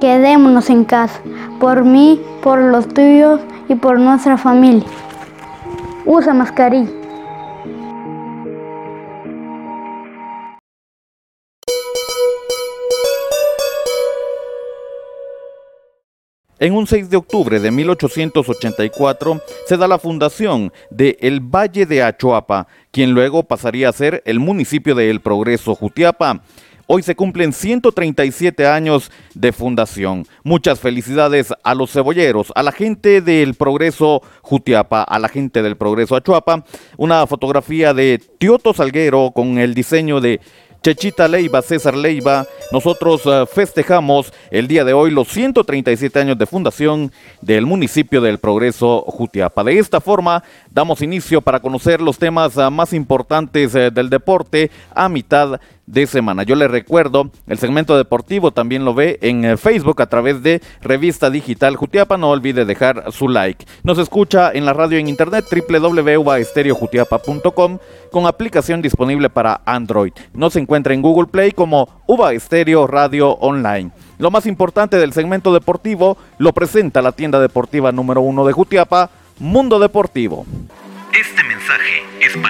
Quedémonos en casa, por mí, por los tuyos y por nuestra familia. Usa mascarilla. En un 6 de octubre de 1884 se da la fundación de El Valle de Achoapa, quien luego pasaría a ser el municipio de El Progreso Jutiapa. Hoy se cumplen 137 años de fundación. Muchas felicidades a los cebolleros, a la gente del Progreso Jutiapa, a la gente del Progreso Achuapa. Una fotografía de Tioto Salguero con el diseño de Chechita Leiva, César Leiva, nosotros eh, festejamos el día de hoy los 137 años de fundación del municipio del Progreso Jutiapa. De esta forma, damos inicio para conocer los temas eh, más importantes eh, del deporte a mitad de semana. Yo le recuerdo, el segmento deportivo también lo ve en Facebook a través de Revista Digital Jutiapa. No olvide dejar su like. Nos escucha en la radio en internet www.uvaestereojutiapa.com con aplicación disponible para Android. En Google Play como Uva Estéreo Radio Online. Lo más importante del segmento deportivo lo presenta la tienda deportiva número uno de Jutiapa, Mundo Deportivo. Este mensaje es para.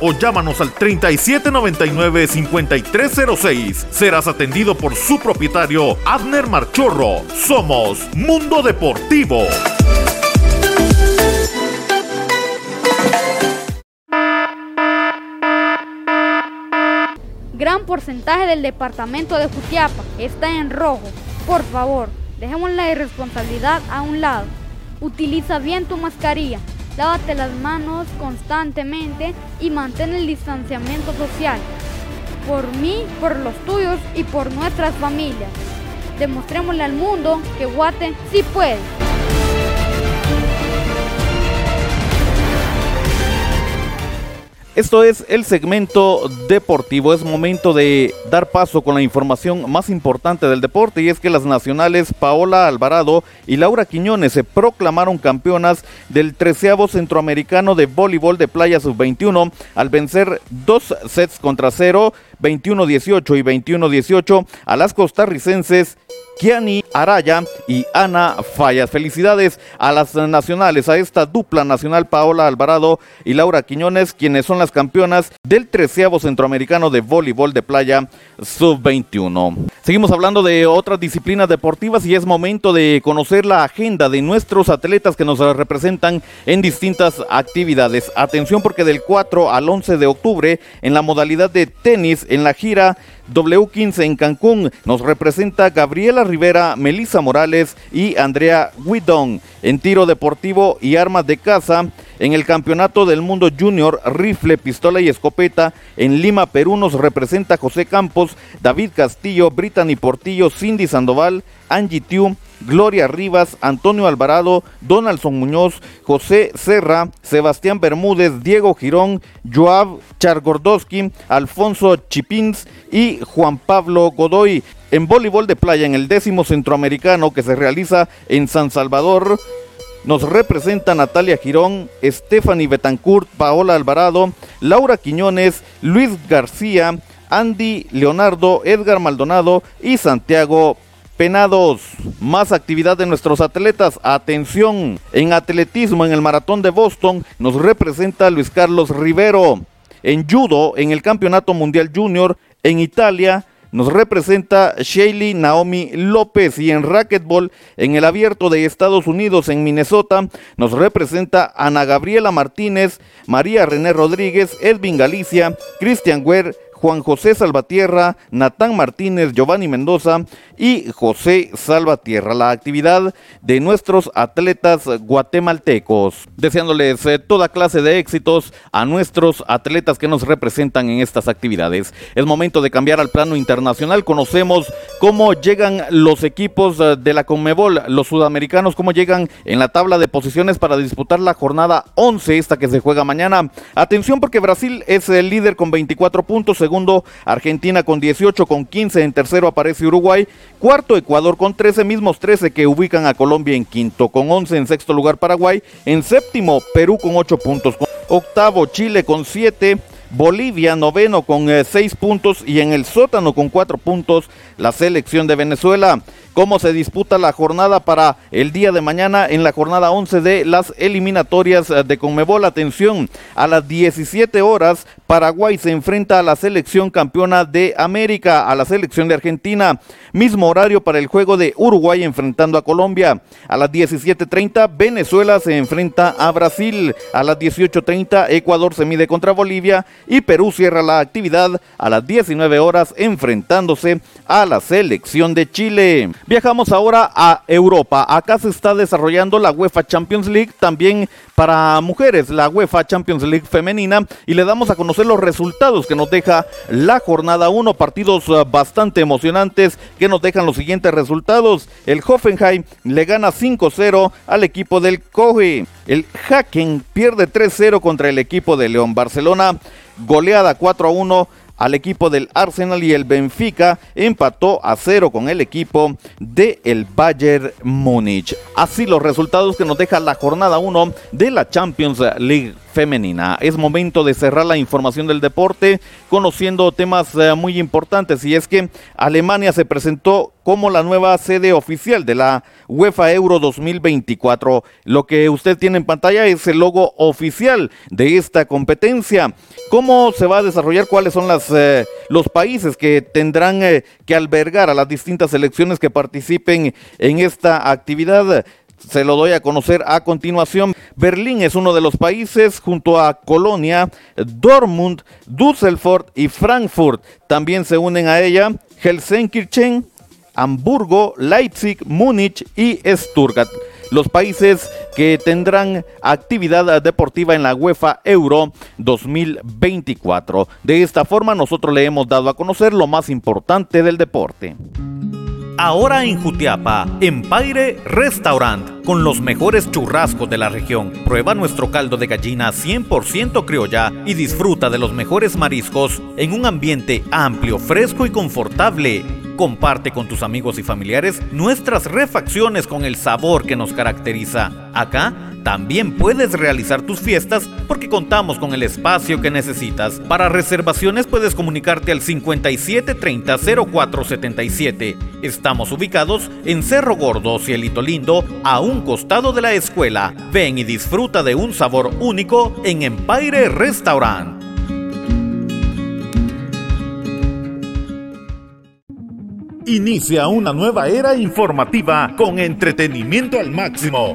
o llámanos al 3799-5306. Serás atendido por su propietario, Abner Marchorro. Somos Mundo Deportivo. Gran porcentaje del departamento de Jutiapa está en rojo. Por favor, dejemos la irresponsabilidad a un lado. Utiliza bien tu mascarilla lávate las manos constantemente y mantén el distanciamiento social. Por mí, por los tuyos y por nuestras familias. Demostrémosle al mundo que Guate sí puede. Esto es el segmento deportivo. Es momento de dar paso con la información más importante del deporte y es que las nacionales Paola Alvarado y Laura Quiñones se proclamaron campeonas del treceavo centroamericano de voleibol de playa sub-21 al vencer dos sets contra cero, 21-18 y 21-18 a las costarricenses Kiani Araya y Ana Fallas. Felicidades a las nacionales, a esta dupla nacional Paola Alvarado y Laura Quiñones, quienes son las campeonas del treceavo centroamericano de voleibol de playa sub-21. Seguimos hablando de otras disciplinas deportivas y es momento de conocer la agenda de nuestros atletas que nos representan en distintas actividades. Atención porque del 4 al 11 de octubre en la modalidad de tenis en la gira W15 en Cancún nos representa Gabriela Rivera, Melissa Morales y Andrea Guidón. En tiro deportivo y armas de caza, en el Campeonato del Mundo Junior, rifle, pistola y escopeta, en Lima, Perú nos representa José Campos, David Castillo, Brittany Portillo, Cindy Sandoval, Angie Tiu, Gloria Rivas, Antonio Alvarado, Donaldson Muñoz, José Serra, Sebastián Bermúdez, Diego Girón, Joab Chargordowski, Alfonso Chipins y Juan Pablo Godoy. En voleibol de playa, en el décimo centroamericano que se realiza en San Salvador, nos representa Natalia Girón, Stephanie Betancourt, Paola Alvarado, Laura Quiñones, Luis García, Andy Leonardo, Edgar Maldonado y Santiago Penados. Más actividad de nuestros atletas. Atención. En atletismo en el maratón de Boston nos representa Luis Carlos Rivero. En judo en el Campeonato Mundial Junior en Italia nos representa Shaley Naomi López y en racquetball en el abierto de Estados Unidos en Minnesota nos representa Ana Gabriela Martínez, María René Rodríguez, Edwin Galicia, Cristian Guer, Juan José Salvatierra, Natán Martínez, Giovanni Mendoza y José Salvatierra. La actividad de nuestros atletas guatemaltecos. Deseándoles eh, toda clase de éxitos a nuestros atletas que nos representan en estas actividades. Es momento de cambiar al plano internacional. Conocemos cómo llegan los equipos eh, de la Conmebol, los sudamericanos, cómo llegan en la tabla de posiciones para disputar la jornada 11, esta que se juega mañana. Atención porque Brasil es el líder con 24 puntos, segundo Argentina con 18, con 15, en tercero aparece Uruguay, cuarto Ecuador con 13, mismos 13 que ubican a Colombia en quinto, con 11 en sexto lugar Paraguay, en séptimo Perú con 8 puntos, octavo Chile con 7, Bolivia noveno con 6 eh, puntos y en el sótano con 4 puntos la selección de Venezuela cómo se disputa la jornada para el día de mañana en la jornada 11 de las eliminatorias eh, de Conmebol. Atención, a las 17 horas Paraguay se enfrenta a la selección campeona de América, a la selección de Argentina. Mismo horario para el juego de Uruguay enfrentando a Colombia. A las 17.30 Venezuela se enfrenta a Brasil. A las 18.30 Ecuador se mide contra Bolivia y Perú cierra la actividad a las 19 horas enfrentándose a la selección de Chile. Viajamos ahora a Europa. Acá se está desarrollando la UEFA Champions League también para mujeres, la UEFA Champions League femenina y le damos a conocer los resultados que nos deja la jornada 1, partidos eh, bastante emocionantes que nos dejan los siguientes resultados. El Hoffenheim le gana 5-0 al equipo del Coge. El Hacken pierde 3-0 contra el equipo de León Barcelona. Goleada 4-1 al equipo del Arsenal y el Benfica empató a cero con el equipo del el Bayern Múnich. Así los resultados que nos deja la jornada 1 de la Champions League femenina. Es momento de cerrar la información del deporte conociendo temas eh, muy importantes y es que Alemania se presentó como la nueva sede oficial de la UEFA Euro 2024. Lo que usted tiene en pantalla es el logo oficial de esta competencia. ¿Cómo se va a desarrollar? ¿Cuáles son las, eh, los países que tendrán eh, que albergar a las distintas selecciones que participen en esta actividad? Se lo doy a conocer a continuación. Berlín es uno de los países junto a Colonia, Dortmund, Düsseldorf y Frankfurt. También se unen a ella Helsinki, Hamburgo, Leipzig, Múnich y Stuttgart. Los países que tendrán actividad deportiva en la UEFA Euro 2024. De esta forma nosotros le hemos dado a conocer lo más importante del deporte. Ahora en Jutiapa, Empire Restaurant, con los mejores churrascos de la región. Prueba nuestro caldo de gallina 100% criolla y disfruta de los mejores mariscos en un ambiente amplio, fresco y confortable. Comparte con tus amigos y familiares nuestras refacciones con el sabor que nos caracteriza. Acá también puedes realizar tus fiestas porque contamos con el espacio que necesitas. Para reservaciones puedes comunicarte al 5730 0477. Estamos ubicados en Cerro Gordo, Cielito Lindo, a un costado de la escuela. Ven y disfruta de un sabor único en Empire Restaurant. Inicia una nueva era informativa con entretenimiento al máximo.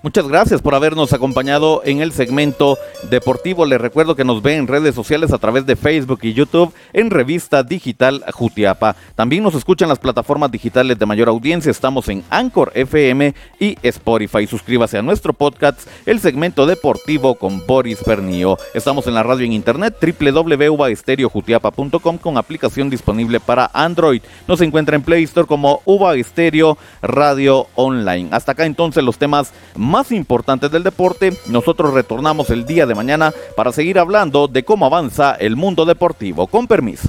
Muchas gracias por habernos acompañado en el segmento deportivo. Les recuerdo que nos ven en redes sociales a través de Facebook y YouTube en Revista Digital Jutiapa. También nos escuchan las plataformas digitales de mayor audiencia. Estamos en Anchor FM y Spotify. Suscríbase a nuestro podcast, el segmento deportivo con Boris Pernio. Estamos en la radio en internet www.uvaestereojutiapa.com con aplicación disponible para Android. Nos encuentra en Play Store como Uva Estéreo Radio Online. Hasta acá entonces los temas más importantes del deporte. Nosotros retornamos el día de mañana para seguir hablando de cómo avanza el mundo deportivo. Con permiso.